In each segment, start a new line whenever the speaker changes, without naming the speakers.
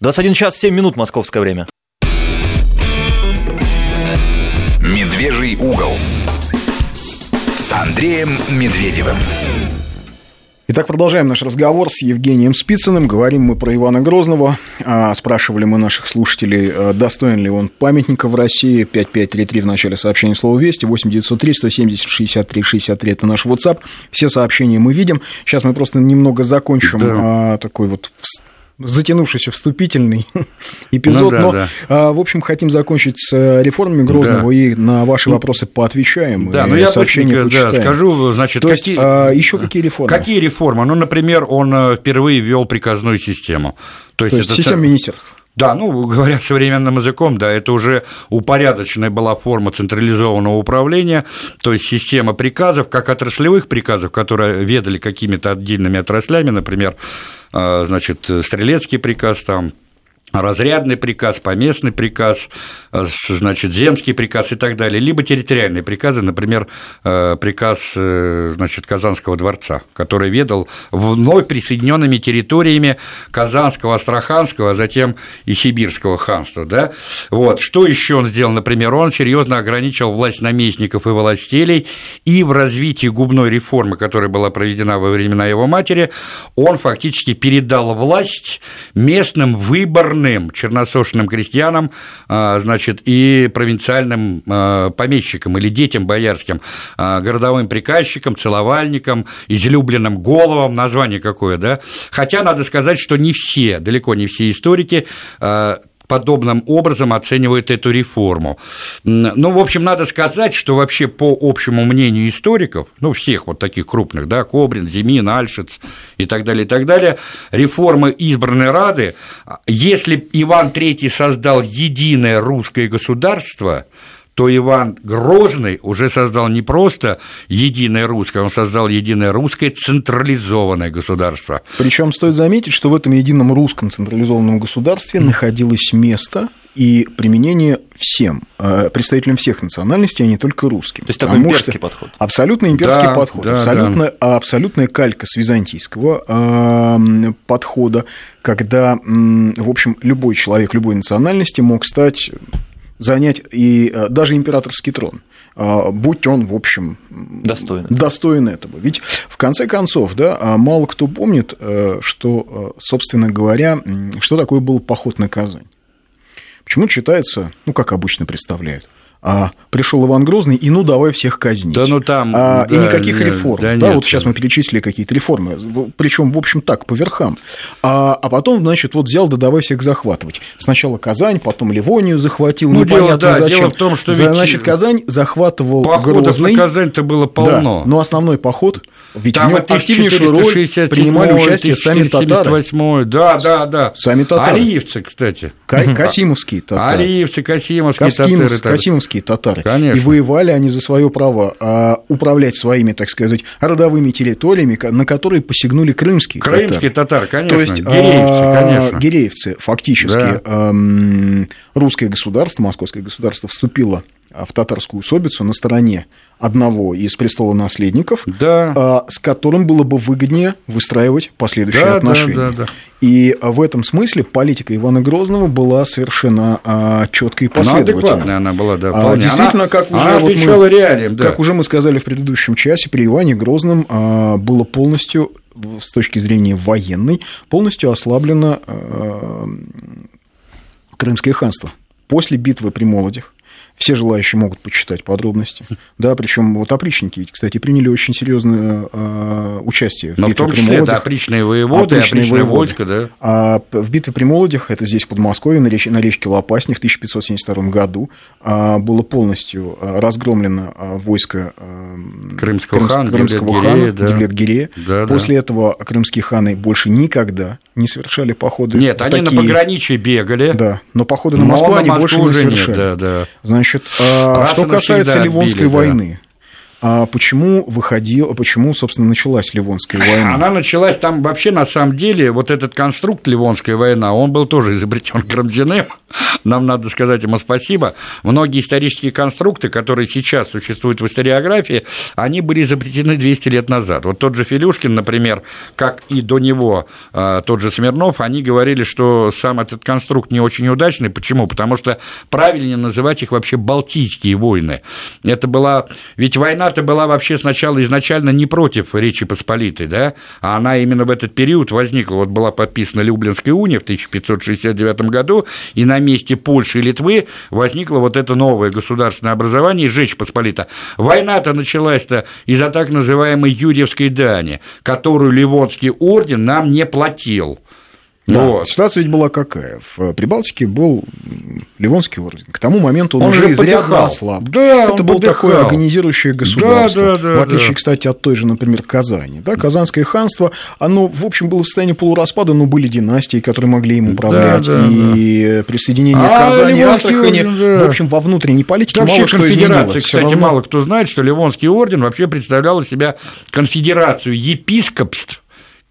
21 час 7 минут московское время.
Медвежий угол с Андреем Медведевым.
Итак, продолжаем наш разговор с Евгением Спицыным. Говорим мы про Ивана Грозного. А, спрашивали мы наших слушателей, а, достоин ли он памятника в России. 5533 в начале сообщения слова «Вести», 8903 170 63 63 – это наш WhatsApp. Все сообщения мы видим. Сейчас мы просто немного закончим да. такой вот затянувшийся вступительный эпизод, ну, да, но, да. А, в общем, хотим закончить с э, реформами Грозного да. и на ваши ну, вопросы поотвечаем.
Да, ну я сообщение да, скажу, значит,
То какие, есть, а, еще какие реформы?
Какие реформы? Ну, например, он э, впервые ввел приказную систему.
То есть, То есть это система министерств.
Да, ну, говоря современным языком, да, это уже упорядоченная была форма централизованного управления, то есть система приказов, как отраслевых приказов, которые ведали какими-то отдельными отраслями, например, э, значит, стрелецкий приказ, там, разрядный приказ, поместный приказ, э, значит, земский приказ и так далее, либо территориальные приказы, например, э, приказ э, значит, Казанского дворца, который ведал вновь присоединенными территориями Казанского, Астраханского, а затем и Сибирского ханства. Да? Вот. Что еще он сделал? Например, он серьезно ограничил власть наместников и властелей, и в развитии губной реформы, которая была проведена во времена его матери, он фактически передал власть местным выборным коренным черносошным крестьянам, а, значит, и провинциальным а, помещикам или детям боярским, а, городовым приказчикам, целовальникам, излюбленным головам, название какое, да? Хотя надо сказать, что не все, далеко не все историки подобным образом оценивает эту реформу. Ну, в общем, надо сказать, что вообще по общему мнению историков, ну, всех вот таких крупных, да, Кобрин, Зимин, Альшиц и так далее, и так далее, реформы избранной Рады, если Иван III создал единое русское государство, то Иван Грозный уже создал не просто единое русское, он создал единое русское централизованное государство.
Причем стоит заметить, что в этом едином русском централизованном государстве находилось место и применение всем, э, представителям всех национальностей, а не только русским.
То есть такой имперский подход.
Абсолютно имперский да, подход, да, абсолютно, да. абсолютная калька с византийского э, подхода, когда, в общем, любой человек любой национальности мог стать занять и э, даже императорский трон а, будь он, в общем, достоин, достоин этого. Ведь, в конце концов, да, а мало кто помнит, э, что, э, собственно говоря, что такое был поход на Казань. Почему считается, ну, как обычно представляют, а пришел Иван Грозный, и ну давай всех казнить.
Да ну там.
А, да, и никаких нет, реформ. Да, да нет, вот сейчас мы перечислили какие-то реформы, причем, в общем, так, по верхам. А, а потом, значит, вот взял, да давай всех захватывать. Сначала Казань, потом Ливонию захватил. Ну,
дело, да, зачем. дело в том, что
ведь... Значит, Казань захватывал
Походов Грозный. на Казань-то было полно.
Да, но основной поход, ведь Там в нем активнейшую роль принимали участие сами татары.
Да, да, да.
Сами татары.
Алиевцы, кстати.
Касимовские татары.
Алиевцы, Касимовские татары.
Касимовские татары татары. Конечно. И воевали они за свое право а, управлять своими, так сказать, родовыми территориями, на которые посягнули крымские,
крымские татары. татары конечно.
То есть гиреевцы, а, конечно. Гиреевцы фактически да. русское государство, московское государство вступило в татарскую усобицу на стороне одного из престола наследников,
да.
А, с которым было бы выгоднее выстраивать последующие да, отношения. Да, да, да. И в этом смысле политика Ивана Грозного была совершенно а, четкой и последовательной.
Она, она была, да,
а, действительно,
она,
как уже
она вот мы,
реалиям, да. Как уже мы сказали в предыдущем часе, при Иване Грозном было полностью с точки зрения военной полностью ослаблено Крымское ханство. После битвы при Молодях все желающие могут почитать подробности. Да, причем вот опричники, кстати, приняли очень серьезное э, участие
в Но битве в том числе, при Молодях. Да, опричные воеводы, опричные, опричные войска, да.
А в битве при Молодях, это здесь в Подмосковье, на, реч, на речке Лопасне в 1572 году а, было полностью а, разгромлено а, войско
Крымского, Крымс, хана,
Крымского хана да. Девлет-Гирея. Да, После да. этого крымские ханы больше никогда не совершали походы.
Нет, они такие... на пограничье бегали.
Да, но походы на Москву но они больше не совершали.
Нет, да, да.
Значит, а, что касается Ливонской отбили, войны, а почему выходил, почему, собственно, началась Ливонская война?
Она началась там вообще, на самом деле, вот этот конструкт Ливонская война, он был тоже изобретен Карамзиным, нам надо сказать ему спасибо. Многие исторические конструкты, которые сейчас существуют в историографии, они были изобретены 200 лет назад. Вот тот же Филюшкин, например, как и до него а, тот же Смирнов, они говорили, что сам этот конструкт не очень удачный. Почему? Потому что правильнее называть их вообще Балтийские войны. Это была... Ведь война-то была вообще сначала изначально не против Речи Посполитой, да, а она именно в этот период возникла. Вот была подписана Люблинская уния в 1569 году, и на месте Польши и Литвы возникло вот это новое государственное образование, Жечь Посполита. Война-то началась-то из-за так называемой Юрьевской дани, которую Ливонский орден нам не платил.
Да. Вот. Ситуация ведь была какая? В Прибалтике был Ливонский орден. К тому моменту он, он уже изрядно ослаб. Да, Это был подыхал. такое организирующее государство. Да, да, да, в отличие, да. кстати, от той же, например, Казани. Да, Казанское ханство, оно, в общем, было в состоянии полураспада, но были династии, которые могли им управлять. Да, да, и да. присоединение а, Казани и Астрахани, орден, да. в общем, во внутренней политике
да,
мало что изменилось.
Кстати, равно... мало кто знает, что Ливонский орден вообще представлял из себя конфедерацию епископств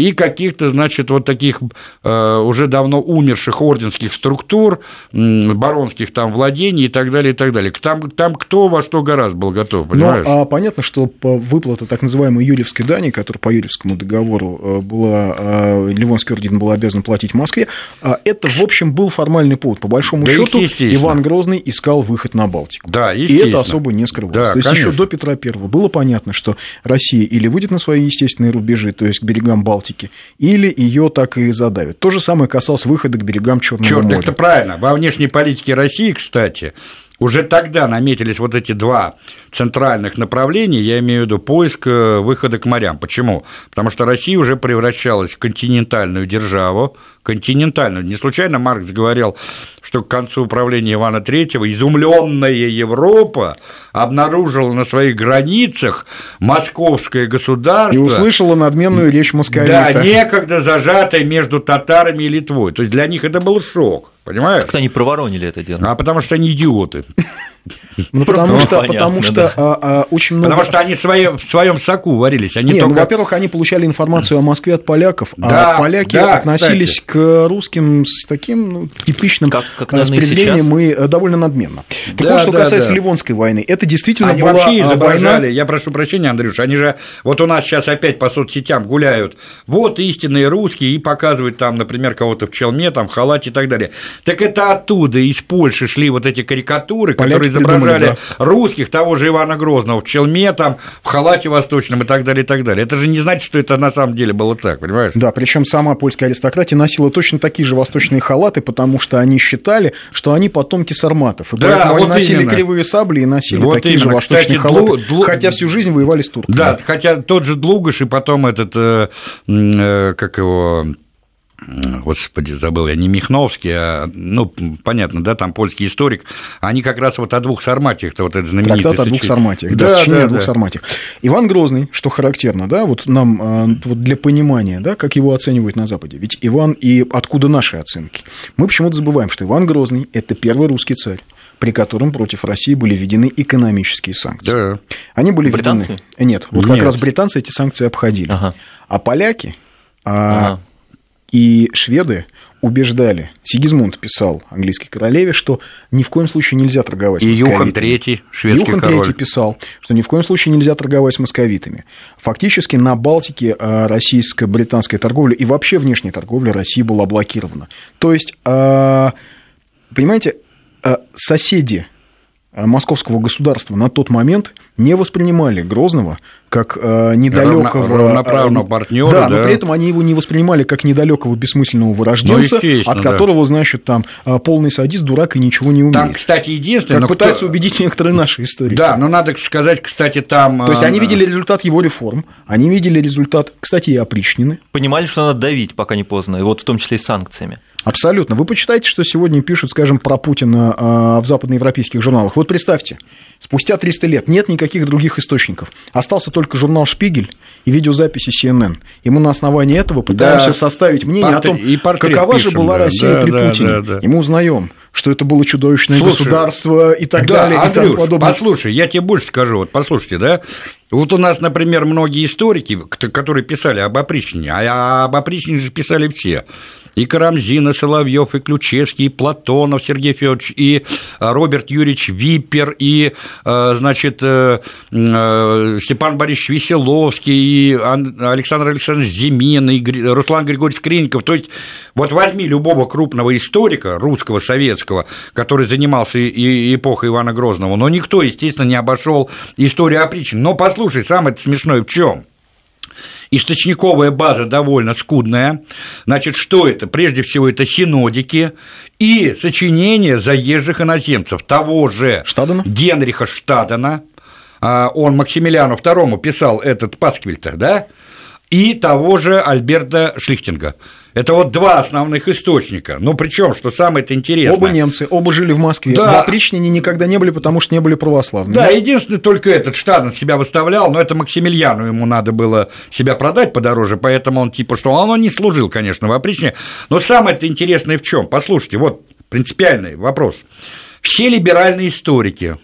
и каких-то, значит, вот таких э, уже давно умерших орденских структур, баронских там владений и так далее, и так далее. Там, там кто во что гораздо был готов, ну, понимаешь?
Ну, а понятно, что выплата так называемой Юрьевской дани, которая по Юрьевскому договору э, была, э, Ливонский орден был обязан платить Москве, это, в общем, был формальный повод. По большому да счету, Иван Грозный искал выход на Балтику.
Да,
и это особо не скрывалось. Да, то есть еще до Петра I было понятно, что Россия или выйдет на свои естественные рубежи, то есть к берегам Балтики, Балтики, или ее так и задавят. То же самое касалось выхода к берегам Черного Черт, моря.
Это правильно. Во внешней политике России, кстати, уже тогда наметились вот эти два центральных направления, я имею в виду поиск э, выхода к морям. Почему? Потому что Россия уже превращалась в континентальную державу, континентальную. Не случайно Маркс говорил, что к концу управления Ивана III изумленная Европа обнаружила на своих границах московское государство.
И услышала надменную речь московита.
Да, некогда зажатой между татарами и Литвой. То есть для них это был шок. Понимаешь?
Как они проворонили это дело?
А потому что они идиоты.
Ну, потому что, понятно, потому что да. а, а, очень много...
Потому что они в своем, в своем соку варились.
Они Не, ну, только... ну, во-первых, они получали информацию о Москве от поляков, а да, а поляки да, относились. К русским с таким ну, типичным как, как, распределением и э, довольно надменно. Так да, вот, что да, касается да. Ливонской войны, это действительно
они
была
вообще изображали, война... я прошу прощения, Андрюш, они же, вот у нас сейчас опять по соцсетям гуляют, вот истинные русские, и показывают там, например, кого-то в челме, там, в халате и так далее. Так это оттуда, из Польши шли вот эти карикатуры, Поляки которые изображали да. русских, того же Ивана Грозного в челме, там, в халате восточном и так далее, и так далее. Это же не значит, что это на самом деле было так, понимаешь?
Да, причем сама польская аристократия носила точно такие же восточные халаты, потому что они считали, что они потомки сарматов. И да, поэтому вот они носили именно. кривые сабли и носили вот такие именно. же восточные Кстати, халаты, Длу... хотя всю жизнь воевали с турками.
Да, хотя тот же Длугаш и потом этот, э, э, как его господи, забыл я, не Михновский, а, ну, понятно, да, там польский историк, они как раз вот о двух сарматиях-то, вот это знаменитый
Трактат о двух сарматиях, да, да, да, о двух да. сарматиях. Иван Грозный, что характерно, да, вот нам а, вот для понимания, да, как его оценивают на Западе, ведь Иван и откуда наши оценки? Мы почему-то забываем, что Иван Грозный – это первый русский царь при котором против России были введены экономические санкции. Да. Они были
британцы?
введены... Нет, вот Нет. как раз британцы эти санкции обходили. Ага. А поляки, а ага. И шведы убеждали, Сигизмунд писал английской королеве, что ни в коем случае нельзя торговать
и с московитами. Юхан III, шведский
Юхан
король.
III писал, что ни в коем случае нельзя торговать с московитами. Фактически на Балтике а, российско-британская торговля и вообще внешняя торговля России была блокирована. То есть, а, понимаете, а, соседи московского государства на тот момент не воспринимали Грозного как э, недалекого
равноправного партнера.
Да, да, но при этом они его не воспринимали как недалекого бессмысленного вырожденца, ну, от которого, да. значит, там э, полный садист, дурак и ничего не умеет.
Там, кстати, единственное.
Как пытаются кто... убедить некоторые наши историки.
Да, но надо сказать, кстати, там.
То есть они э, видели результат его реформ, они видели результат, кстати, и опричнины.
Понимали, что надо давить, пока не поздно, и вот в том числе и санкциями.
Абсолютно. Вы почитайте, что сегодня пишут, скажем, про Путина в западноевропейских журналах. Вот представьте, спустя 300 лет нет никаких других источников. Остался только журнал «Шпигель» и видеозаписи CNN. И мы на основании этого пытаемся да, составить мнение портрет, о том, какова пишем, же была да, Россия да, при да, Путине. Да, да. И мы узнаем, что это было чудовищное Слушай, государство и так
да,
далее.
Андрюш, и тому подобное. послушай, я тебе больше скажу, вот послушайте, да, Вот у нас, например, многие историки, которые писали об опричнине, а об опричнине же писали все и Карамзин, и Соловьев, и Ключевский, и Платонов Сергей Федорович, и э, Роберт Юрьевич Виппер, и, э, значит, э, Степан Борисович Веселовский, и Александр Александрович Зимин, и Руслан Григорьевич Скринников. То есть, вот возьми любого крупного историка русского, советского, который занимался и эпохой Ивана Грозного, но никто, естественно, не обошел историю опричин. Но послушай, самое смешное в чем? Источниковая база довольно скудная. Значит, что это? Прежде всего, это синодики и сочинения заезжих иноземцев, того же Штадена? Генриха Штадена, а, он Максимилиану II писал этот Пасквильта, да, и того же Альберта Шлихтинга. Это вот два основных источника. Ну, причем, что самое-то интересное.
Оба немцы, оба жили в Москве. Да. В опричнине никогда не были, потому что не были православными.
Да, единственное, только этот Штаден себя выставлял, но это Максимилиану ему надо было себя продать подороже, поэтому он типа, что он не служил, конечно, в опричнине. Но самое-то интересное в чем? Послушайте, вот принципиальный вопрос. Все либеральные историки,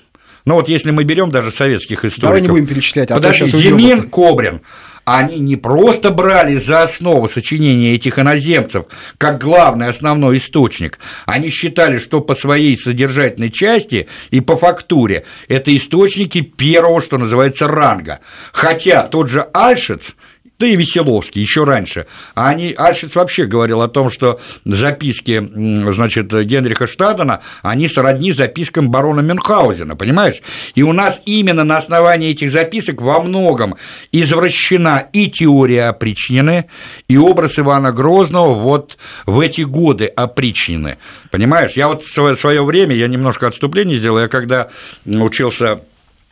ну вот если мы берем даже советских историков. Давай
не будем перечислять. А
Подожди, Зимин, Кобрин, они не просто брали за основу сочинения этих иноземцев как главный основной источник, они считали, что по своей содержательной части и по фактуре это источники первого, что называется, ранга. Хотя тот же Альшиц да и Веселовский еще раньше. А они, Альшиц вообще говорил о том, что записки, значит, Генриха Штадена, они сродни запискам барона Мюнхгаузена, понимаешь? И у нас именно на основании этих записок во многом извращена и теория опричнины, и образ Ивана Грозного вот в эти годы опричнины, понимаешь? Я вот в свое время, я немножко отступление сделал, я когда учился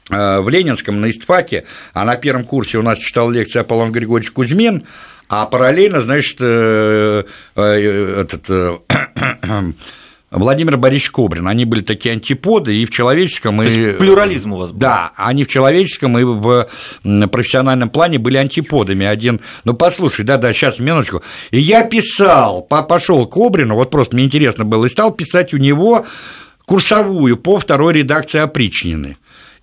в Ленинском на истфаке, а на первом курсе у нас читал лекции Аполлон Григорьевич Кузьмин, а параллельно, значит, э, э, этот Владимир Борисович Кобрин. Они были такие антиподы и в человеческом,
То и... плюрализм у вас был.
Да, они в человеческом и в профессиональном плане были антиподами. Один, ну, послушай, да-да, сейчас, минуточку. И я писал, пошел к Кобрину, вот просто мне интересно было, и стал писать у него курсовую по второй редакции опричнины.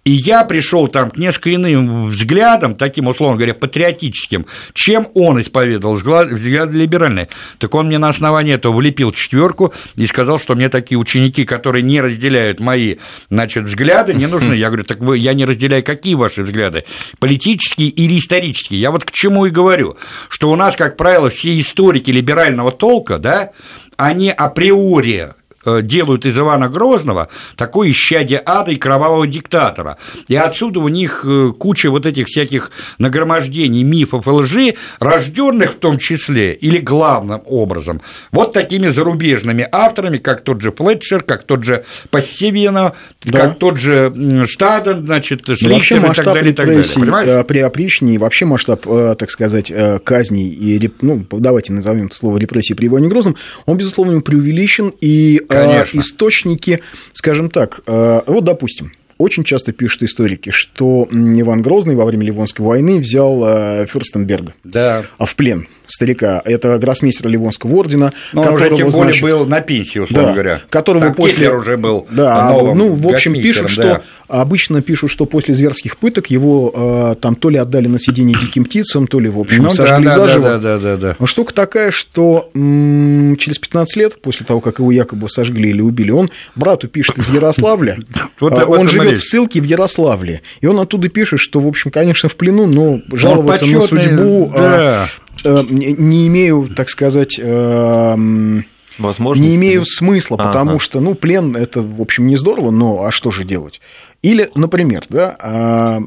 И я пришел там к несколько иным взглядам, таким, условно говоря, патриотическим, чем он исповедовал взгляды либеральные. Так он мне на основании этого влепил четверку и сказал, что мне такие ученики, которые не разделяют мои значит, взгляды, не нужны. Я говорю, так вы, я не разделяю, какие ваши взгляды? Политические или исторические? Я вот к чему и говорю, что у нас, как правило, все историки либерального толка, да, они априори делают из Ивана Грозного такое исчадие ада и кровавого диктатора. И отсюда у них э, куча вот этих всяких нагромождений, мифов и лжи, рожденных в том числе, или главным образом, вот такими зарубежными авторами, как тот же Флетчер, как тот же Пассивино, да. как тот же Штаден, значит,
ну, Шлихтер и так далее, и так далее. Понимаешь? Э, при опричнии, вообще масштаб, так сказать, казней и, ну, давайте назовем это слово репрессии при Иване Грозном, он, безусловно, преувеличен, и Конечно. источники, скажем так, э, вот, допустим, очень часто пишут историки, что Иван Грозный во время Ливонской войны взял э, Фюрстенберга
да.
в плен старика. Это гроссмейстер Ливонского ордена.
Но которого, уже, тем более, значит, был на пенсии, условно да, говоря.
Которого
Там
после...
Гитлер уже был
да, новым Ну, в общем, пишут, что... Да. Обычно пишут, что после зверских пыток его э, там то ли отдали на сиденье диким птицам, то ли, в общем, ну, сожгли да, заживо. Да, да, да, да, Но штука такая, что м- через 15 лет, после того, как его якобы сожгли или убили, он брату пишет из Ярославля. А он живет в ссылке в Ярославле. И он оттуда пишет, что, в общем, конечно, в плену, но жаловаться на судьбу Э, не имею, так сказать, эм, не имею смысла, потому ага. что, ну, плен это, в общем, не здорово, но а что же делать? Или, например, да, а,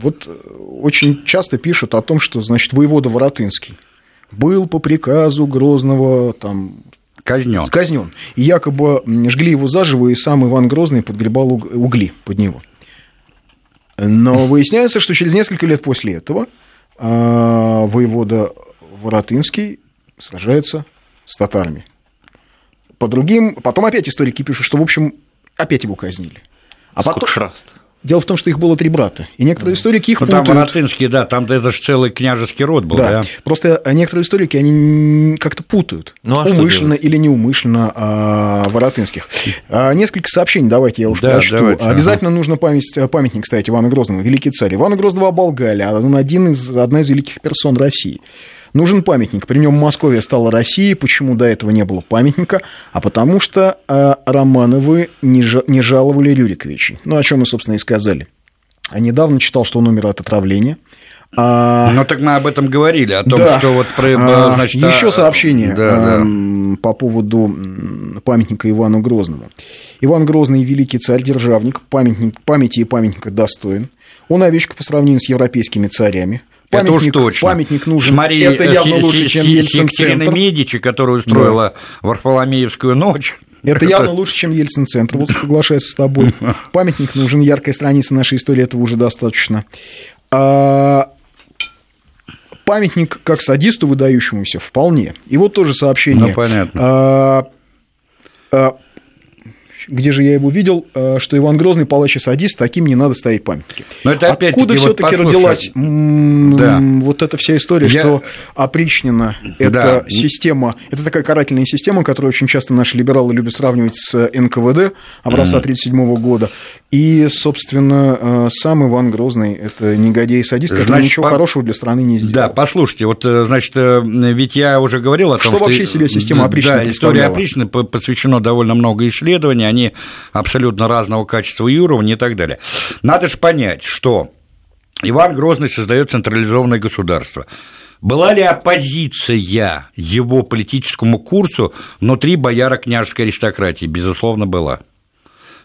вот очень часто пишут о том, что, значит, воевода Воротынский был по приказу Грозного там
казнен.
казнен. И якобы жгли его заживо, и сам Иван Грозный подгребал угли под него. Но выясняется, что через несколько лет после этого а воевода Воротынский сражается с татарами. По другим, потом опять историки пишут, что, в общем, опять его казнили.
А потом...
Дело в том, что их было три брата, и некоторые историки их ну,
путают. Там Воротынские, да, там это же целый княжеский род был, да. да?
Просто некоторые историки, они как-то путают, ну, а умышленно или неумышленно а, Воротынских. А, несколько сообщений давайте я уж да, прочту. Давайте, Обязательно ага. нужно память, памятник, кстати, Ивану Грозному, великий царь. Ивана Грозного оболгали, он один из, одна из великих персон России. Нужен памятник. При нем Московия стала Россией. Почему до этого не было памятника? А потому что э, Романовы не, не жаловали Рюриковичей. Ну, о чем мы, собственно, и сказали. А недавно читал, что он умер от отравления.
А... Ну, так мы об этом говорили, о том,
да.
что вот...
А, значит, Еще а... сообщение да, да. по поводу памятника Ивану Грозному. Иван Грозный – великий царь-державник, памятник, памяти и памятника достоин. Он овечка по сравнению с европейскими царями –
Памятник, это уж точно.
Памятник нужен.
Смотри, это явно лучше, чем Ельцин-центр. Медичи, которая устроила да. Варфоломеевскую ночь.
Это явно лучше, чем Ельцин-центр, вот соглашаюсь с тобой. Памятник нужен, яркая страница нашей истории, этого уже достаточно. А памятник как садисту выдающемуся вполне. И вот тоже сообщение.
Ну, понятно. А,
а, где же я его видел, э, что Иван Грозный палач и садист, таким не надо ставить памятники.
Но это
Откуда все-таки вот родилась да. вот эта вся история, я... что опричнина – это да. система, это такая карательная система, которую очень часто наши либералы любят сравнивать с НКВД образца 1937 года. И, собственно, э, сам Иван Грозный – это негодяй и садист, который значит, ничего по... хорошего для страны не сделал.
Да, послушайте, вот, э, значит, ведь я уже говорил о том,
что… Что вообще себе система опричнины
Да, история опричнины посвящено довольно много исследований, они абсолютно разного качества и уровня и так далее. Надо же понять, что Иван Грозный создает централизованное государство. Была ли оппозиция его политическому курсу внутри бояра княжеской аристократии? Безусловно, была.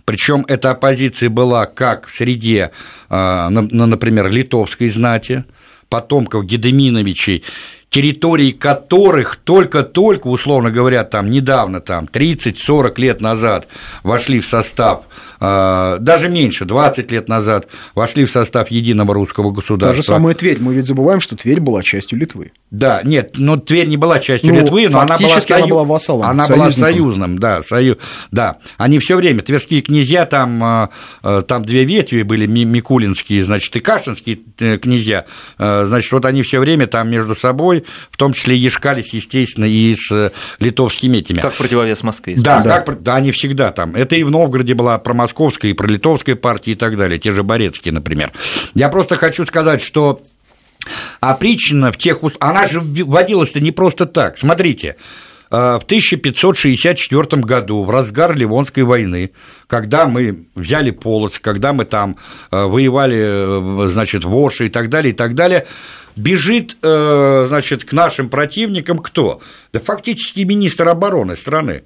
Причем эта оппозиция была как в среде, а, например, литовской знати, потомков Гедеминовичей территорий которых только-только, условно говоря, там недавно, там 30-40 лет назад вошли в состав даже меньше, 20 лет назад, вошли в состав единого русского государства.
Та же самая Тверь. Мы ведь забываем, что Тверь была частью Литвы.
Да, нет, но Тверь не была частью ну, Литвы, но она была, сою...
она была вассалом.
Она была союзным, да, сою... да. Они все время, тверские князья, там, а, а, там две ветви были, Микулинские, значит, и Кашинские э, князья, значит, вот они все время там между собой, в том числе ешкались, естественно, и с э, литовскими этими.
Как противовес Москвы.
Да, да. Как, да, они всегда там. Это и в Новгороде была промосковская московской, и про литовской партии и так далее, те же Борецкие, например. Я просто хочу сказать, что опричнина в тех... Она же вводилась-то не просто так. Смотрите, э, в 1564 году, в разгар Ливонской войны, когда мы взяли Полоцк, когда мы там э, воевали, э, значит, в Оше и так далее, и так далее, бежит, значит, к нашим противникам кто? Да фактически министр обороны страны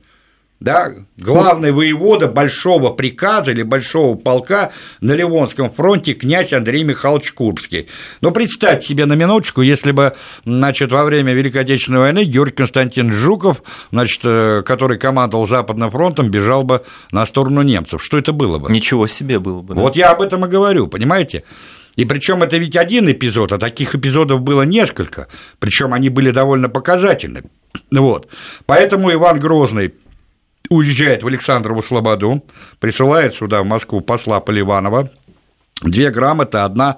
да, главный воевода большого приказа или большого полка на Ливонском фронте князь Андрей Михайлович Курбский. Но представьте себе на минуточку, если бы, значит, во время Великой Отечественной войны Георгий Константин Жуков, значит, э, который командовал Западным фронтом, бежал бы на сторону немцев. Что это было бы?
Ничего себе было бы.
Да? Вот я об этом и говорю, понимаете? И причем это ведь один эпизод, а таких эпизодов было несколько, причем они были довольно показательны. Вот. Поэтому Иван Грозный уезжает в Александрову Слободу, присылает сюда, в Москву, посла Поливанова, Две грамоты, одна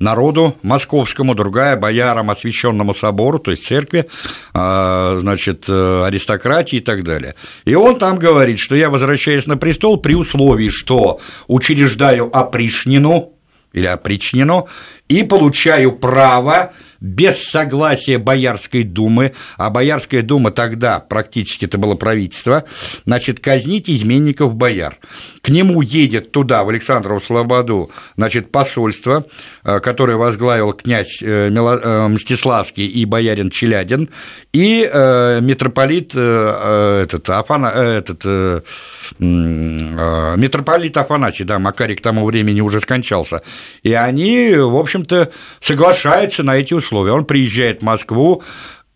народу московскому, другая боярам освященному собору, то есть церкви, а, значит, э, аристократии и так далее. И он там говорит, что я возвращаюсь на престол при условии, что учреждаю опришнину или опричнину и получаю право без согласия Боярской думы, а Боярская дума тогда практически это было правительство, значит, казнить изменников бояр. К нему едет туда, в Александрову Слободу, значит, посольство, э, которое возглавил князь э, э, Мстиславский и боярин Челядин, и митрополит этот, Афана, этот, митрополит Афанасий, да, Макарий к тому времени уже скончался, и они, в общем-то, соглашаются на эти условия условия. Он приезжает в Москву,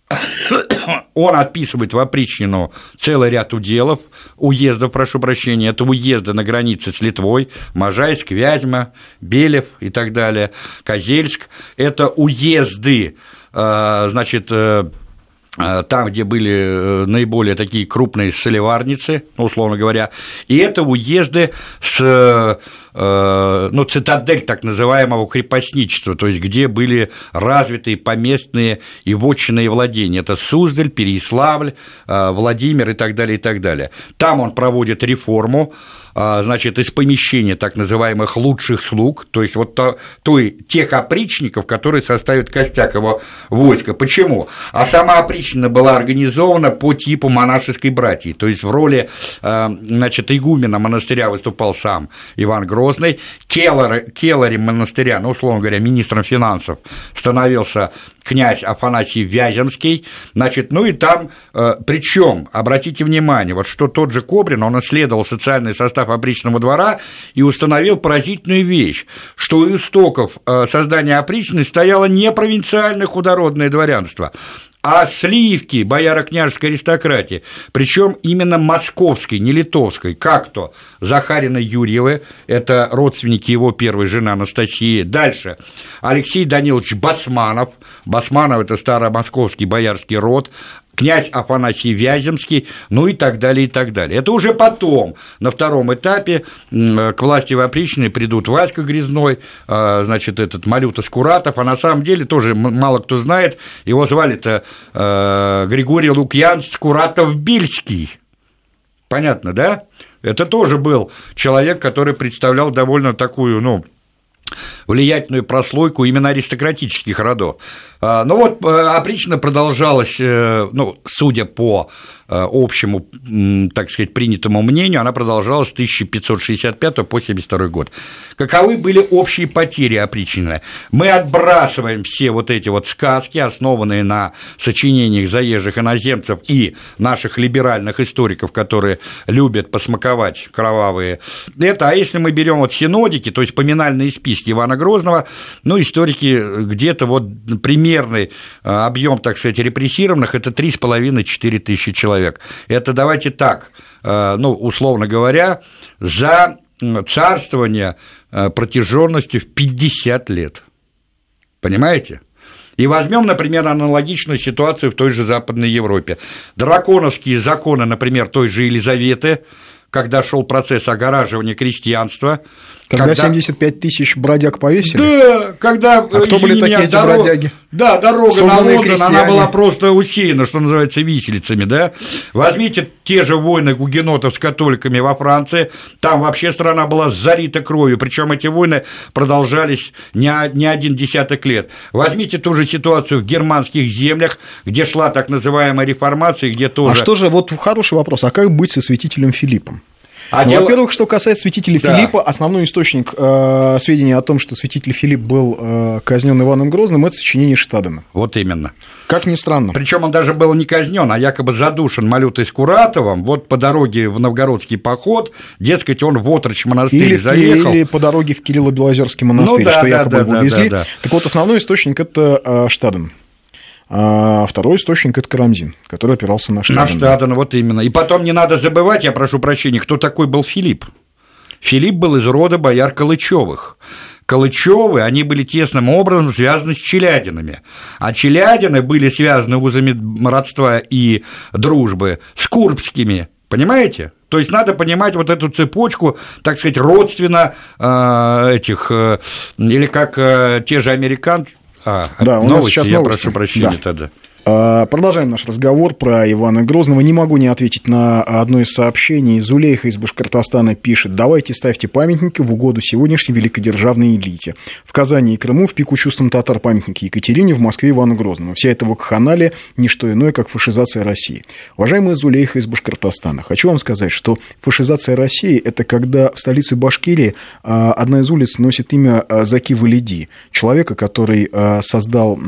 он отписывает в опричнину целый ряд уделов, уездов, прошу прощения, это уезды на границе с Литвой, Можайск, Вязьма, Белев и так далее, Козельск, это уезды, э, значит, э, э, там, где были наиболее такие крупные солеварницы, условно говоря, и это уезды с ну, цитадель так называемого крепостничества, то есть где были развитые поместные и вотчинные владения. Это Суздаль, Переяславль, э, Владимир и так далее, и так далее. Там он проводит реформу, а, значит, из помещения так называемых лучших слуг, то есть вот то, той, тех опричников, которые составят костяк его войска. Почему? А сама опричнина была организована по типу монашеской братьи, то есть в роли, значит, игумена монастыря выступал сам Иван Грозный, келлер, келлерем монастыря, ну, условно говоря, министром финансов становился князь Афанасий Вяземский, значит, ну и там, э, причем, обратите внимание, вот что тот же Кобрин, он исследовал социальный состав опричного двора и установил поразительную вещь, что у истоков э, создания опричной стояло не провинциальное худородное дворянство, а сливки бояро-княжеской аристократии, причем именно московской, не литовской, как то? Захарина Юрьевы, это родственники его первой жены Анастасии. Дальше. Алексей Данилович Басманов, Басманов – это старомосковский боярский род, князь Афанасий Вяземский, ну и так далее, и так далее. Это уже потом, на втором этапе, к власти в опричной придут Васька Грязной, а, значит, этот Малюта Скуратов, а на самом деле тоже мало кто знает, его звали-то а, Григорий Лукьян Скуратов-Бильский. Понятно, да? Это тоже был человек, который представлял довольно такую, ну, влиятельную прослойку именно аристократических родов. А, ну вот, э, опрично продолжалось, э, ну, судя по общему, так сказать, принятому мнению, она продолжалась с 1565 по 1972 год. Каковы были общие потери опричнины? Мы отбрасываем все вот эти вот сказки, основанные на сочинениях заезжих иноземцев и наших либеральных историков, которые любят посмаковать кровавые это, а если мы берем вот синодики, то есть поминальные списки Ивана Грозного, ну, историки где-то вот примерный э, объем, так сказать, репрессированных, это 3,5-4 тысячи человек человек. Это давайте так, э, ну, условно говоря, за царствование э, протяженностью в 50 лет. Понимаете? И возьмем, например, аналогичную ситуацию в той же Западной Европе. Драконовские законы, например, той же Елизаветы, когда шел процесс огораживания крестьянства,
когда, когда 75 тысяч бродяг повесили?
Да, когда...
А кто были такие эти дорог... бродяги?
Да, дорога на Лондон, крестьяне. она была просто усеяна, что называется, виселицами, да? Возьмите те же войны гугенотов с католиками во Франции, там вообще страна была залита кровью, причем эти войны продолжались не, не один десяток лет. Возьмите ту же ситуацию в германских землях, где шла так называемая реформация, где тоже...
А что же, вот хороший вопрос, а как быть со святителем Филиппом? А ну, дело... Во-первых, что касается святителя да. Филиппа, основной источник э, сведений о том, что святитель Филипп был э, казнен Иваном Грозным, это сочинение Штадена.
Вот именно.
Как ни странно.
Причем он даже был не казнен, а якобы задушен Малютой Скуратовым. Вот по дороге в новгородский поход, дескать, он в Отрочь монастырь
или
заехал.
Или по дороге в Кирилло-Белозерский монастырь, ну, да, что да, якобы да, его да, везли. Да, да. Так вот, основной источник это э, Штаден. А второй источник – это Карамзин, который опирался на Штаден.
На Штаден, вот именно. И потом не надо забывать, я прошу прощения, кто такой был Филипп. Филипп был из рода бояр Калычевых. Калычевы, они были тесным образом связаны с Челядинами, а Челядины были связаны узами родства и дружбы с Курбскими, понимаете? То есть надо понимать вот эту цепочку, так сказать, родственно э, этих, э, или как э, те же американцы,
а, да, у новости, нас сейчас
я новости. прошу прощения
да.
тогда.
А, продолжаем наш разговор про Ивана Грозного. Не могу не ответить на одно из сообщений. Зулейха из Башкортостана пишет, давайте ставьте памятники в угоду сегодняшней великодержавной элите. В Казани и Крыму в пику чувствам татар памятники Екатерине, в Москве Ивану Грозному. Вся эта вакханалия – не что иное, как фашизация России. Уважаемая Зулейха из Башкортостана, хочу вам сказать, что фашизация России – это когда в столице Башкирии а, одна из улиц носит имя а, Заки Валиди, человека, который создал,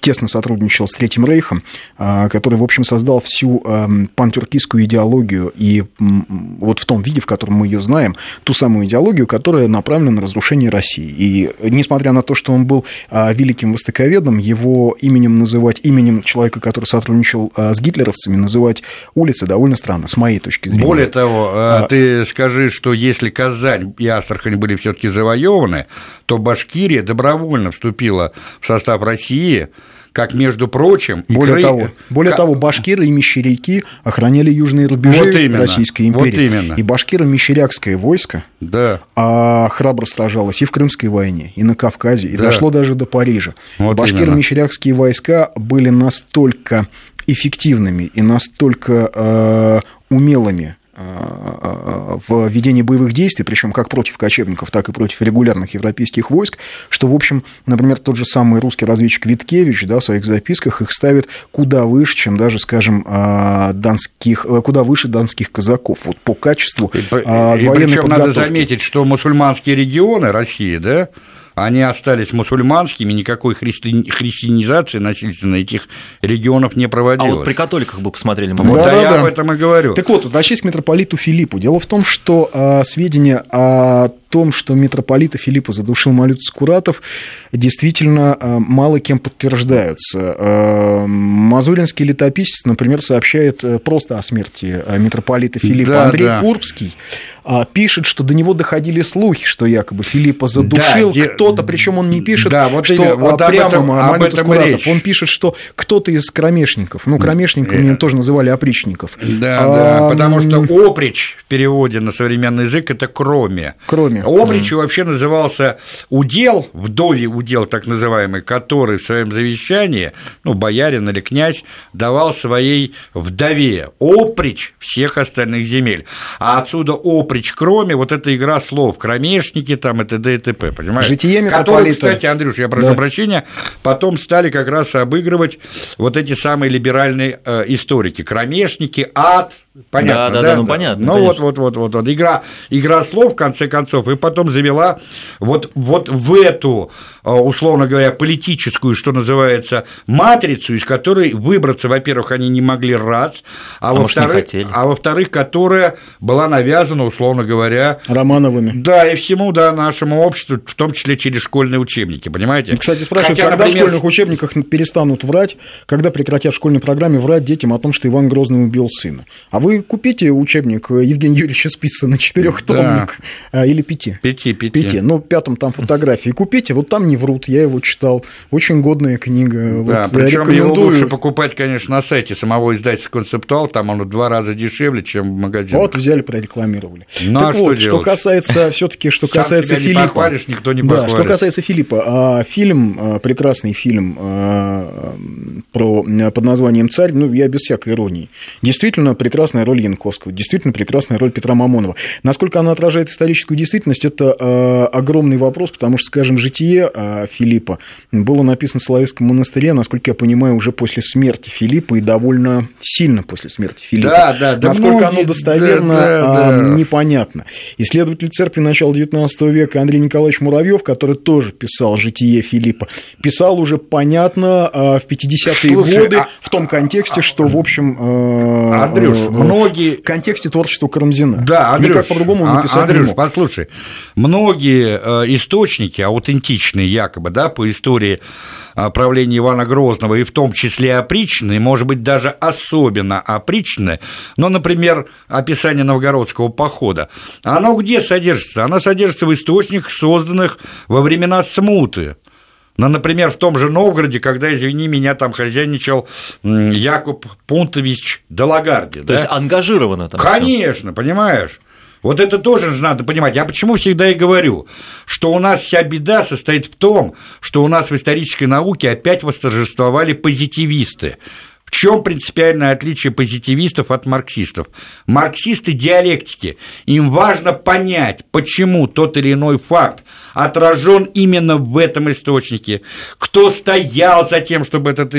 тесно сотрудничал с Третьим Третьим Рейхом, а, который, в общем, создал всю эм, пантюркистскую идеологию и вот в том виде, в котором мы ее знаем, ту самую идеологию, которая направлена на разрушение России. И несмотря на то, что он был а, великим востоковедом, его именем называть, именем человека, который сотрудничал а, с гитлеровцами, называть улицы довольно странно, с моей точки зрения.
Более того, а... ты скажи, что если Казань и Астрахань были все таки завоеваны, то Башкирия добровольно вступила в состав России, как, между прочим...
Более Кры... того, более как... того, башкиры и мещеряки охраняли южные рубежи вот именно, Российской империи. Вот именно. И башкиро-мещерякское войско да. а, храбро сражалось и в Крымской войне, и на Кавказе, и да. дошло даже до Парижа. Вот Башкиро-мещерякские войска были настолько эффективными и настолько э, умелыми в ведении боевых действий, причем как против кочевников, так и против регулярных европейских войск, что, в общем, например, тот же самый русский разведчик Виткевич да, в своих записках их ставит куда выше, чем даже, скажем, а, донских, э, куда выше донских казаков. Вот по качеству и,
военной и причем надо заметить, что мусульманские регионы России, да, они остались мусульманскими, никакой христи... христианизации насильственно этих регионов не проводилось. А вот
при католиках бы посмотрели.
Мы вот да, да, я да. об этом и говорю.
Так вот, возвращаясь к митрополиту Филиппу. Дело в том, что э, сведения о том, что митрополита Филиппа задушил Малют Скуратов, действительно э, мало кем подтверждаются. Э, Мазуринский летописец, например, сообщает э, просто о смерти митрополита Филиппа. Да, Андрей да. Курбский пишет, что до него доходили слухи, что якобы Филиппа задушил да, кто-то, причем он не пишет, да, вот что вот прямо этом, об этом речь. Он пишет, что кто-то из кромешников, ну, кромешниками yeah. тоже называли опричников.
Да, а, да, потому что оприч в переводе на современный язык – это кроме.
Кроме.
Опричью mm. вообще назывался удел, в доле удел так называемый, который в своем завещании, ну, боярин или князь, давал своей вдове оприч всех остальных земель. А отсюда оприч кроме, вот эта игра слов, кромешники там и т.д. и т.п., понимаешь?
Житие
Которые, кстати, Андрюш, я прошу да. прощения, потом стали как раз обыгрывать вот эти самые либеральные э, историки. Кромешники, ад, Понятно, да, да, да, да, ну понятно. Ну вот, вот, вот, вот, вот, игра, игра слов, в конце концов, и потом завела вот, вот в эту, а, условно говоря, политическую, что называется, матрицу, из которой выбраться, во-первых, они не могли раз, а, а во-вторых, а во-вторых, которая была навязана, условно говоря,
Романовыми.
Да, и всему, да, нашему обществу, в том числе через школьные учебники, понимаете?
И, кстати, спрашивают, Хотя, когда например... в школьных учебниках перестанут врать, когда прекратят в школьной программе врать детям о том, что Иван Грозный убил сына? А вы купите учебник Евгения Юрьевича Спицына, четырехтомник, да. или пяти.
Пяти, пяти.
Пяти. Ну, пятом там фотографии купите, вот там не врут, я его читал. Очень годная книга.
Да, вот, причем его лучше покупать, конечно, на сайте самого издательства «Концептуал», там он в два раза дешевле, чем в магазине.
Вот взяли, прорекламировали. Ну, так а вот, что, что касается все таки что Сам касается Филиппа...
не похвалишь, никто не похвалит.
Да, что касается Филиппа, а, фильм, а, прекрасный фильм про, под названием «Царь», ну, я без всякой иронии. Действительно, прекрасная роль Янковского. Действительно прекрасная роль Петра Мамонова. Насколько она отражает историческую действительность, это э, огромный вопрос, потому что, скажем, житие э, Филиппа было написано в Соловецком монастыре, насколько я понимаю, уже после смерти Филиппа и довольно сильно после смерти Филиппа.
Да, да, да.
Насколько многие... оно достоверно, да, да, да. непонятно. Исследователь церкви начала XIX века Андрей Николаевич Муравьев, который тоже писал житие Филиппа, писал уже понятно в 50-е годы а... в том контексте, что, в общем...
Андрюш, многие
многие... В контексте творчества Карамзина.
Да, Андрюш, Никак по-другому он написать Андрюш, не мог. послушай, многие э, источники аутентичные якобы, да, по истории э, правления Ивана Грозного, и в том числе опричные, может быть, даже особенно опричные, но, например, описание новгородского похода, оно где содержится? Оно содержится в источниках, созданных во времена смуты. Ну, например, в том же Новгороде, когда, извини меня, там хозяйничал Якуб Пунтович Делагарди.
То да? есть ангажировано там.
Конечно, всё. понимаешь. Вот это тоже же надо понимать. Я почему всегда и говорю, что у нас вся беда состоит в том, что у нас в исторической науке опять восторжествовали позитивисты. В чем принципиальное отличие позитивистов от марксистов? Марксисты диалектики. Им важно понять, почему тот или иной факт отражен именно в этом источнике, кто стоял за тем, чтобы этот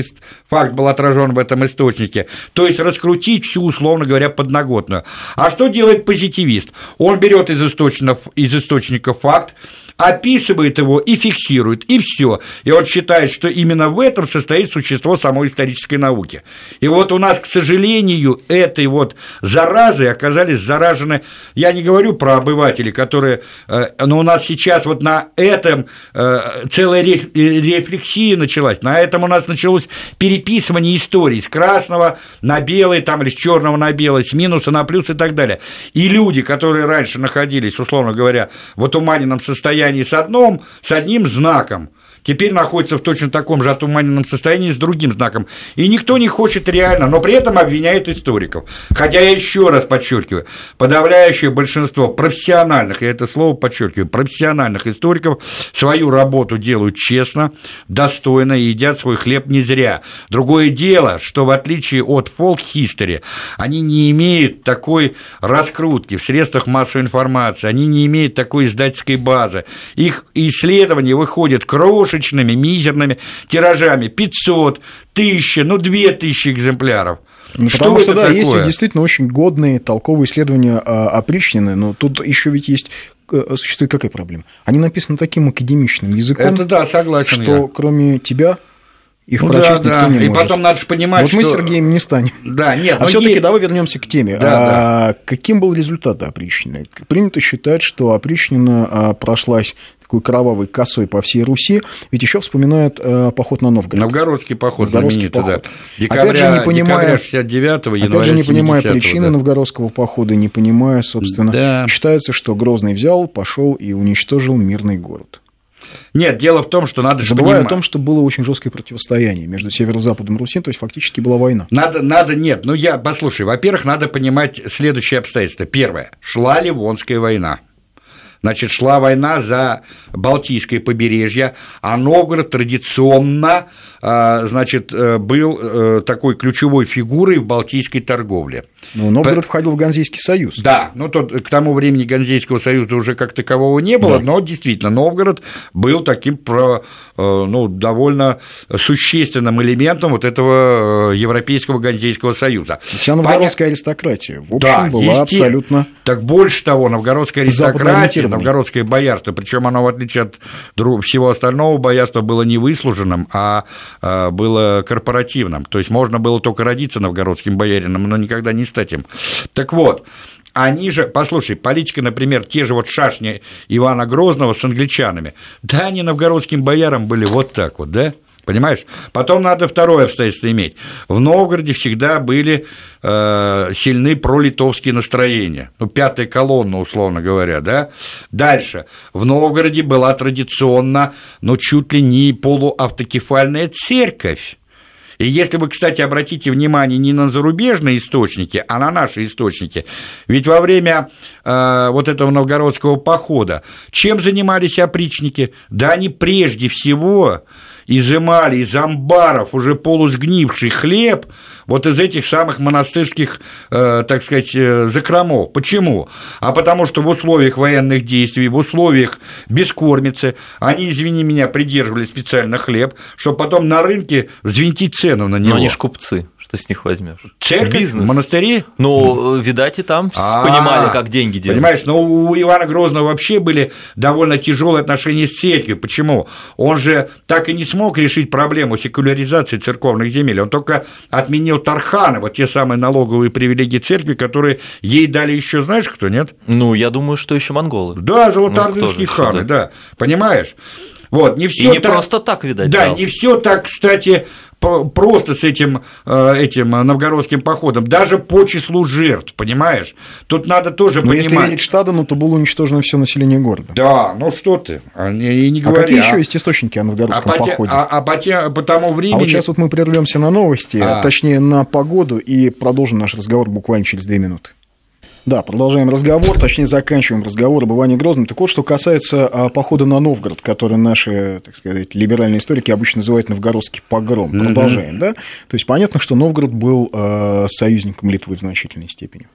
факт был отражен в этом источнике. То есть раскрутить всю, условно говоря, подноготную. А что делает позитивист? Он берет из источников, из источника факт, описывает его и фиксирует, и все. И он считает, что именно в этом состоит существо самой исторической науки. И вот у нас, к сожалению, этой вот заразой оказались заражены, я не говорю про обывателей, которые, э, но у нас сейчас вот на этом э, целая рефлексия началась, на этом у нас началось переписывание истории с красного на белый, там, или с черного на белый, с минуса на плюс и так далее. И люди, которые раньше находились, условно говоря, в отуманенном состоянии с, одном, с одним знаком. Теперь находится в точно таком же отуманенном состоянии с другим знаком. И никто не хочет реально, но при этом обвиняет историков. Хотя я еще раз подчеркиваю, подавляющее большинство профессиональных, я это слово подчеркиваю, профессиональных историков свою работу делают честно, достойно и едят свой хлеб не зря. Другое дело, что в отличие от folk history, они не имеют такой раскрутки в средствах массовой информации, они не имеют такой издательской базы. Их исследования выходят крошечными, мизерными тиражами 500, 1000, ну 2000 экземпляров.
Ну, что потому что, да, такое? есть действительно очень годные толковые исследования опричнины, но тут еще ведь есть э, существует какая проблема? Они написаны таким академичным языком,
Это да, согласен
что я. кроме тебя их ну, прочесть да, никто да. не
И может. потом надо же понимать,
вот что... мы с Сергеем не станем.
Да, нет.
А все таки есть... давай вернемся к теме. Да, а, да. Каким был результат опричнины? Принято считать, что опричнина а, прошлась такой кровавой косой по всей Руси, ведь еще вспоминают э, поход на Новгород.
Новгородский поход, Новгородский поход. да.
Декабря, опять же, не понимая,
69
опять же, не понимая причины да. Новгородского похода, не понимая, собственно, да. считается, что Грозный взял, пошел и уничтожил мирный город.
Нет, дело в том, что надо
же понимать... о том, что было очень жесткое противостояние между северо-западом Руси, то есть фактически была война.
Надо, надо, нет, ну я, послушай, во-первых, надо понимать следующие обстоятельства. Первое, шла Ливонская война. Значит, шла война за Балтийское побережье, а Новгород традиционно а, значит, э, был э, такой ключевой фигурой в балтийской торговле.
Ну, Новгород По... входил в Ганзейский союз.
Да, ну, тот, к тому времени Ганзейского союза уже как такового не было, да. но действительно Новгород был таким про, э, ну, довольно существенным элементом вот этого Европейского Ганзейского союза.
Вся новгородская Поня... аристократия, в общем, да, была абсолютно...
Так больше того, новгородская аристократия, новгородское боярство, причем оно, в отличие от всего остального боярства, было не выслуженным, а Э, было корпоративным. То есть можно было только родиться новгородским боярином, но никогда не стать им. Так вот, они же, послушай, политика, например, те же вот шашни Ивана Грозного с англичанами, да, они новгородским боярам были вот так вот, да? Понимаешь? Потом надо второе обстоятельство иметь. В Новгороде всегда были э, сильны пролитовские настроения. Ну, пятая колонна, условно говоря, да? Дальше. В Новгороде была традиционно, ну, чуть ли не полуавтокефальная церковь. И если вы, кстати, обратите внимание не на зарубежные источники, а на наши источники, ведь во время э, вот этого новгородского похода чем занимались опричники? Да они прежде всего изымали из амбаров уже полусгнивший хлеб вот из этих самых монастырских, э, так сказать, э, закромов. Почему? А потому что в условиях военных действий, в условиях бескормицы, они, извини меня, придерживали специально хлеб, чтобы потом на рынке взвинтить цену на него.
Но они ж купцы что с них возьмешь?
Церковь, Бизнес. монастыри?
Ну, видать, и там А-а-а. понимали, как деньги делать.
Понимаешь, но у Ивана Грозного вообще были довольно тяжелые отношения с церковью. Почему? Он же так и не смог решить проблему секуляризации церковных земель. Он только отменил Тарханы, вот те самые налоговые привилегии церкви, которые ей дали еще, знаешь, кто, нет?
Ну, я думаю, что еще монголы.
Да, золотоордынские ну, ханы, да. Понимаешь? Вот, не все
и не так... просто так, видать.
Да, дал. не все так, кстати, просто с этим, э, этим новгородским походом, даже по числу жертв, понимаешь? Тут надо тоже Но понимать.
если верить Штадену, то было уничтожено все население города.
Да, ну что ты, и не говори.
А какие а... еще есть источники о новгородском а походе?
А, а по, те, по тому времени... А
вот сейчас вот мы прервемся на новости, а. точнее на погоду, и продолжим наш разговор буквально через две минуты. Да, продолжаем разговор, точнее заканчиваем разговор об Иване Грозном. Так вот, что касается а, похода на Новгород, который наши, так сказать, либеральные историки обычно называют новгородский погром. Продолжаем, mm-hmm. да? То есть понятно, что Новгород был а, союзником Литвы в значительной степени.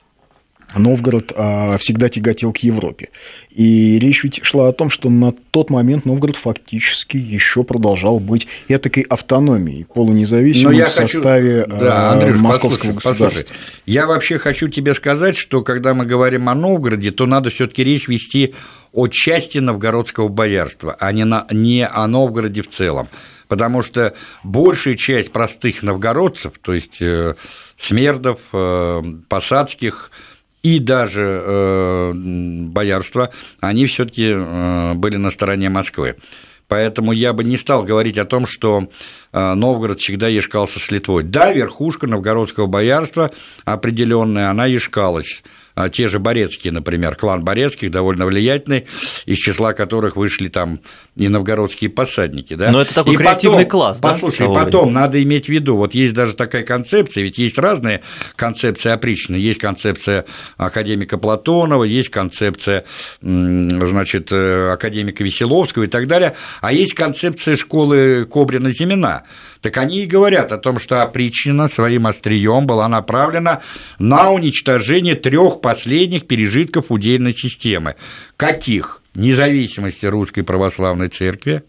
Новгород а, всегда тяготел к Европе. И речь ведь шла о том, что на тот момент Новгород фактически еще продолжал быть этакой автономией, полунезависимой в хочу... составе да, а, Андрюш, московского послушай, государства. Послушай.
Я вообще хочу тебе сказать, что когда мы говорим о Новгороде, то надо все-таки речь вести о части новгородского боярства, а не, на, не о Новгороде в целом. Потому что большая часть простых новгородцев, то есть э, смердов, э, посадских, и даже э, боярство, они все-таки э, были на стороне Москвы. Поэтому я бы не стал говорить о том, что э, Новгород всегда ешкался с Литвой. Да, верхушка новгородского боярства определенная, она ешкалась а, те же Борецкие, например, клан Борецких, довольно влиятельный, из числа которых вышли там и новгородские посадники. Да?
Но это такой
и
креативный
потом,
класс,
да? Послушай, потом надо иметь в виду, вот есть даже такая концепция, ведь есть разные концепции опричнины, есть концепция академика Платонова, есть концепция, значит, э, академика Веселовского и так далее, а есть концепция школы Кобрина-Зимина, так они и говорят о том, что опричнина своим острием была направлена на уничтожение трех последних пережитков удельной системы. Каких? Независимости Русской Православной Церкви,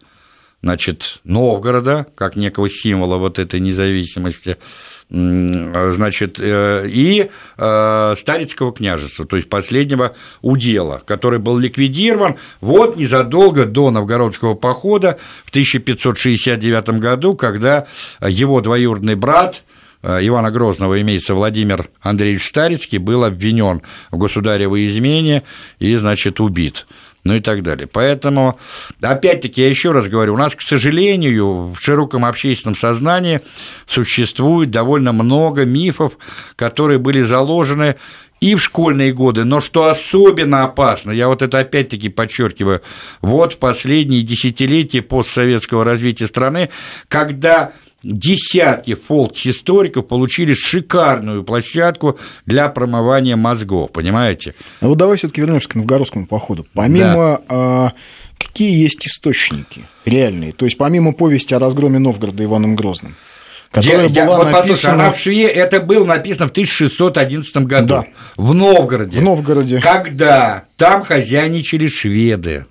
значит, Новгорода, как некого символа вот этой независимости, значит, э, и э, Старицкого княжества, то есть последнего удела, который был ликвидирован вот незадолго до новгородского похода в 1569 году, когда его двоюродный брат Э, Ивана Грозного имеется Владимир Андреевич Старицкий, был обвинен в государевой измене и, значит, убит ну и так далее. Поэтому, опять-таки, я еще раз говорю, у нас, к сожалению, в широком общественном сознании существует довольно много мифов, которые были заложены и в школьные годы, но что особенно опасно, я вот это опять-таки подчеркиваю, вот последние десятилетия постсоветского развития страны, когда десятки фолк-историков получили шикарную площадку для промывания мозгов, понимаете?
Ну вот давай все таки вернемся к новгородскому походу. Помимо... Да. А, какие есть источники реальные? То есть помимо повести о разгроме Новгорода Иваном Грозным,
которая я, была вот написана... она в Шве, это было написано в 1611 году да. в Новгороде.
В Новгороде.
Когда там хозяйничали шведы.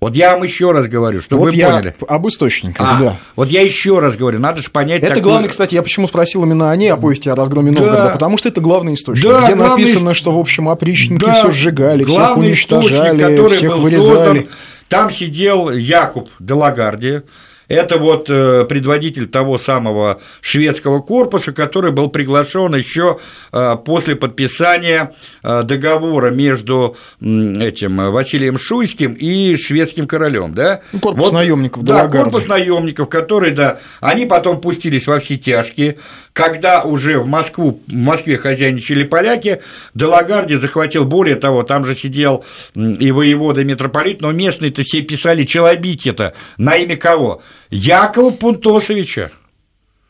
Вот я вам еще раз говорю, чтобы вот вы я поняли.
Об источниках, а, да.
Вот я еще раз говорю, надо же понять.
Это такую... главное, кстати, я почему спросил именно о ней, о повести о разгроме Новгорода, да. потому что это главный источник, да, где главный... написано, что, в общем, опричники да, все сжигали, всех уничтожали, всех вырезали. Создан,
там сидел Якуб Делагарди, это вот э, предводитель того самого шведского корпуса, который был приглашен еще э, после подписания э, договора между этим Василием Шуйским и шведским королем, да?
Ну, корпус вот, наемников,
да, корпус наемников, которые, да, они потом пустились во все тяжкие, когда уже в Москву, в Москве хозяйничали поляки, Делагарди захватил, более того, там же сидел и воевода, и митрополит, но местные-то все писали Челобитие-то на имя кого? Якова Пунтосовича.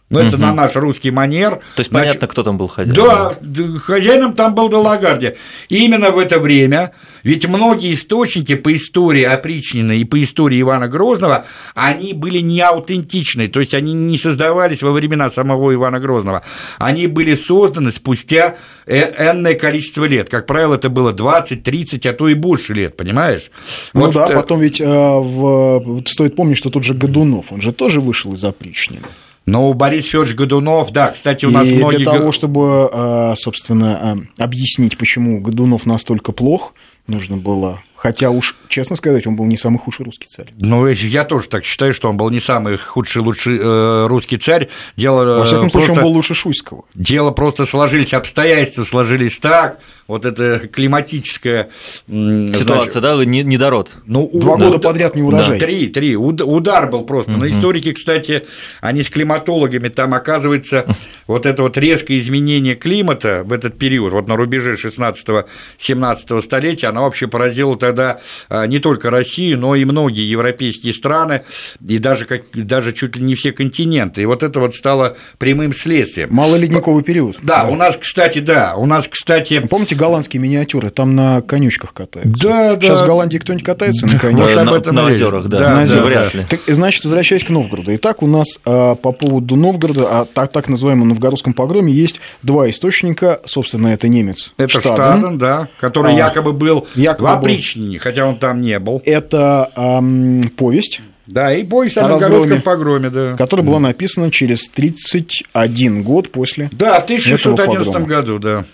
Ну, это на наш русский манер.
То есть понятно, Значит, кто там был хозяином.
Да, хозяином там был Делагарди. И именно в это время, ведь многие источники по истории опричнины и по истории Ивана Грозного, они были не аутентичны, то есть они не создавались во времена самого Ивана Грозного. Они были созданы спустя э, энное количество лет. Как правило, это было 20, 30, а то и больше лет, понимаешь?
Ну вот да, потом ведь э, в... стоит помнить, что тот же Годунов, он же тоже вышел из опричнины.
Ну, Борис Федорович Годунов, да, кстати, у нас
и
многие...
для того, чтобы, э, собственно, э, объяснить, почему Годунов настолько плох, нужно было Хотя уж, честно сказать, он был не самый худший русский царь.
Ну, я тоже так считаю, что он был не самый худший лучший э, русский царь.
Дело, Во всяком просто, случае, он был лучше Шуйского.
Дело просто сложились, обстоятельства сложились так, вот это климатическая
ситуация, значит, да, недород.
Ну, Два года подряд не урожай.
Да, три, три. Удар был просто. Угу. Но историки, кстати, они с климатологами, там оказывается вот это вот резкое изменение климата в этот период, вот на рубеже 16-17 столетия, оно вообще поразило тогда когда а, не только Россию, но и многие европейские страны, и даже, как, даже чуть ли не все континенты. И вот это вот стало прямым следствием.
Малоледниковый период.
Да, да, у нас, кстати, да, у нас, кстати...
Помните голландские миниатюры? Там на конючках катаются.
Да, да.
Сейчас в Голландии кто-нибудь катается на конюшках?
На, на, на озерах, да. да, на озерах.
Вряд ли. Так, значит, возвращаясь к Новгороду. Итак, у нас а, по поводу Новгорода, а так, так называемом новгородском погроме, есть два источника. Собственно, это немец
Это Штаден, Штаден да, который а, якобы был якобы в Ленине, хотя он там не был.
Это эм, повесть.
Да, и повесть о, новгородском погроме, да.
Которая была написана через 31 год после
Да, в 1611 году, да.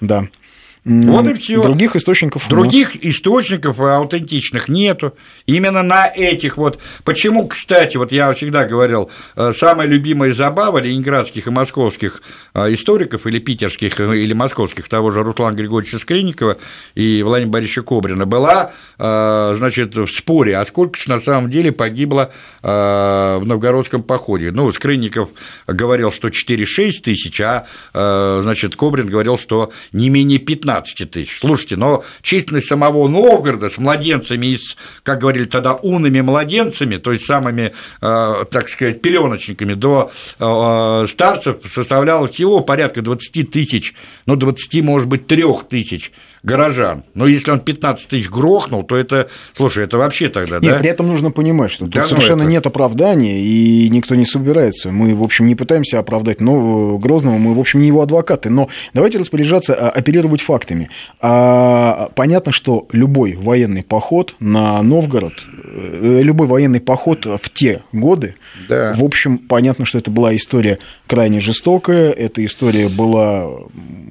Да.
Вот и все.
Других источников
Других нас... источников аутентичных нету. Именно на этих вот. Почему, кстати, вот я всегда говорил, э, самая любимая забава ленинградских и московских э, историков, или питерских, э, или московских, того же Руслана Григорьевича Скринникова и Владимира Борисовича Кобрина, была, значит, в споре, а сколько же на самом деле погибло в новгородском походе. Ну, Скринников говорил, что 4-6 тысяч, а, значит, Кобрин говорил, что не менее 15 15 тысяч. Слушайте, но численность самого Новгорода с младенцами и с, как говорили тогда, унными младенцами, то есть самыми, э, так сказать, пеленочниками до э, старцев составляла всего порядка 20 тысяч, ну, 20, может быть, 3 тысяч горожан. Но если он 15 тысяч грохнул, то это, слушай, это вообще тогда,
Нет, да? при этом нужно понимать, что тут ну совершенно это... нет оправдания, и никто не собирается. Мы, в общем, не пытаемся оправдать но Грозного, мы, в общем, не его адвокаты. Но давайте распоряжаться, а, оперировать фактами. А, понятно, что любой военный поход на Новгород, э, любой военный поход в те годы, да. в общем, понятно, что это была история крайне жестокая, эта история была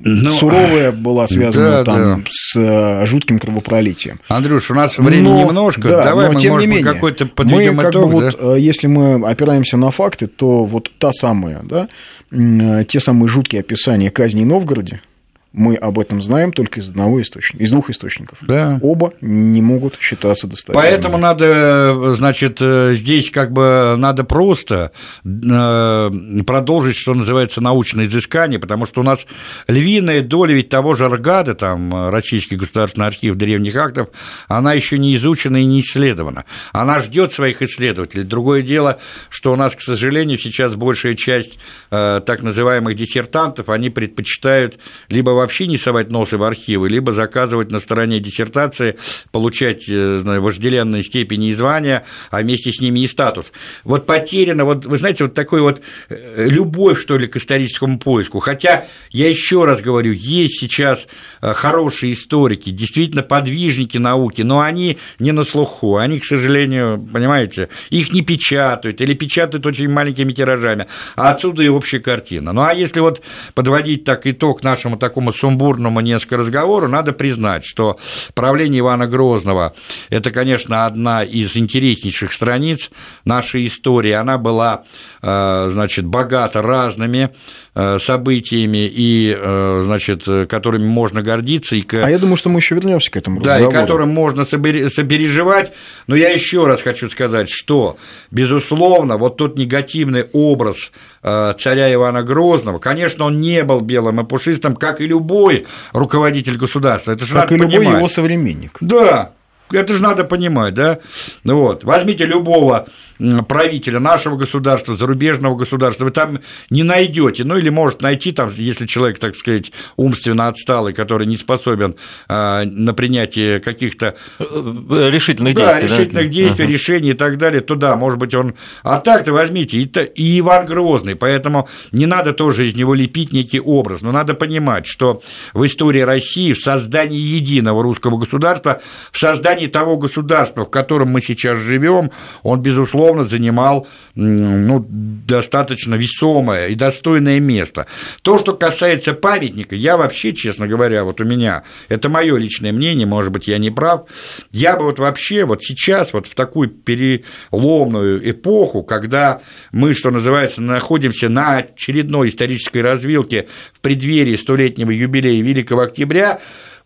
ну, суровая, была связана да, там да. С э, жутким кровопролитием.
Андрюш, у нас времени но, немножко, да, давай но, мы, тем может, не менее, какой-то подведем
мы как итог, бы да? вот, э, если мы опираемся на факты, то вот та самая, да, э, те самые жуткие описания казни в Новгороде, мы об этом знаем только из одного источника, из двух источников. Да. Оба не могут считаться достоверными.
Поэтому надо, значит, здесь как бы надо просто э, продолжить, что называется, научное изыскание, потому что у нас львиная доля ведь того же РГАДа, там, Российский государственный архив древних актов, она еще не изучена и не исследована. Она ждет своих исследователей. Другое дело, что у нас, к сожалению, сейчас большая часть э, так называемых диссертантов, они предпочитают либо вообще не совать носы в архивы, либо заказывать на стороне диссертации, получать э, знаю, вожделенные степени и звания, а вместе с ними и статус. Вот потеряно, вот вы знаете, вот такой вот э, любовь, что ли, к историческому поиску. Хотя, я еще раз говорю, есть сейчас э, хорошие историки, действительно подвижники науки, но они не на слуху, они, к сожалению, понимаете, их не печатают или печатают очень маленькими тиражами, а отсюда и общая картина. Ну а если вот подводить так итог нашему такому сумбурному несколько разговору, надо признать, что правление Ивана Грозного – это, конечно, одна из интереснейших страниц нашей истории. Она была, э, значит, богата разными событиями и, э, значит, которыми можно гордиться. И
к... А я думаю, что мы еще вернемся к этому
Да, разговору. и которым можно сопереживать. Но я еще раз хочу сказать, что, безусловно, вот тот негативный образ э, царя Ивана Грозного, конечно, он не был белым и пушистым, как и любой руководитель государства. Это же
как и любой понимать. его современник.
Да, это же надо понимать, да? Вот. Возьмите любого правителя нашего государства, зарубежного государства, вы там не найдете, ну или может найти там, если человек, так сказать, умственно отсталый, который не способен а, на принятие каких-то
э, решительных
да, действий, решительных да? действий, uh-huh. решений и так далее, то да, может быть он, а так-то возьмите и, и Иван Грозный, поэтому не надо тоже из него лепить некий образ, но надо понимать, что в истории России в создании единого русского государства, в создании создании того государства, в котором мы сейчас живем, он, безусловно, занимал ну, достаточно весомое и достойное место. То, что касается памятника, я вообще, честно говоря, вот у меня, это мое личное мнение, может быть, я не прав, я бы вот вообще вот сейчас, вот в такую переломную эпоху, когда мы, что называется, находимся на очередной исторической развилке в преддверии столетнего юбилея Великого Октября,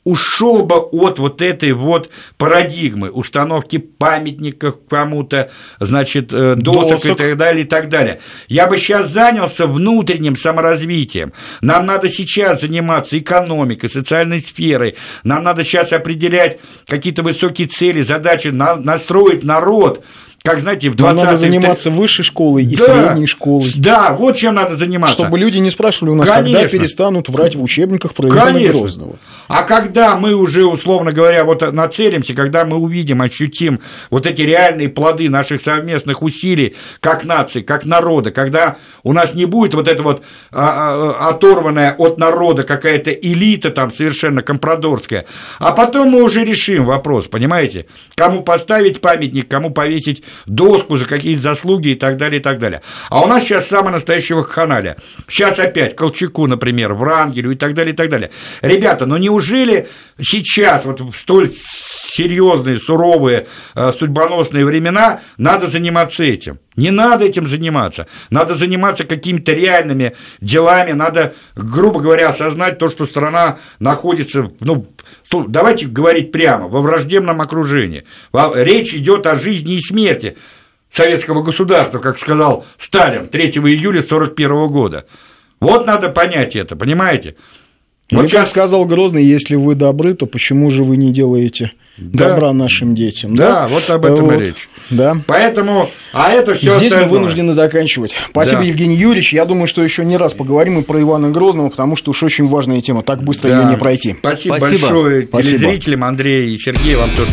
ушел бы от вот этой вот парадигмы установки памятников кому-то, значит, э, досок, досок и так далее, и так далее. Я бы сейчас занялся внутренним саморазвитием. Нам надо сейчас заниматься экономикой, социальной сферой. Нам надо сейчас определять какие-то высокие цели, задачи, настроить народ как, знаете, в 20
Надо заниматься высшей школой и да, средней школой.
Да, вот чем надо заниматься.
Чтобы люди не спрашивали у нас, Конечно. когда перестанут врать в учебниках про Ивана Грозного.
А когда мы уже, условно говоря, вот нацелимся, когда мы увидим, ощутим вот эти реальные плоды наших совместных усилий как нации, как народа, когда у нас не будет вот это вот а, а, оторванная от народа какая-то элита там совершенно компрадорская, а потом мы уже решим вопрос, понимаете, кому поставить памятник, кому повесить доску за какие-то заслуги и так далее, и так далее. А у нас сейчас самое настоящее вакханалия. Сейчас опять Колчаку, например, Врангелю и так далее, и так далее. Ребята, ну не неужели сейчас, вот столь серьезные, суровые, э, судьбоносные времена, надо заниматься этим. Не надо этим заниматься. Надо заниматься какими-то реальными делами, надо, грубо говоря, осознать то, что страна находится, ну, давайте говорить прямо, во враждебном окружении. Речь идет о жизни и смерти советского государства, как сказал Сталин 3 июля 1941 года. Вот надо понять это, понимаете?
Вот Или, как сказал Грозный, если вы добры, то почему же вы не делаете да. добра нашим детям?
Да, да? вот об этом вот. и речь.
Да.
Поэтому, а это все
Здесь остальное. мы вынуждены заканчивать. Спасибо, да. Евгений Юрьевич. Я думаю, что еще не раз поговорим и про Ивана Грозного, потому что уж очень важная тема. Так быстро да. ее не пройти.
Спасибо, Спасибо большое Спасибо. телезрителям, Андрей и Сергей, вам тоже.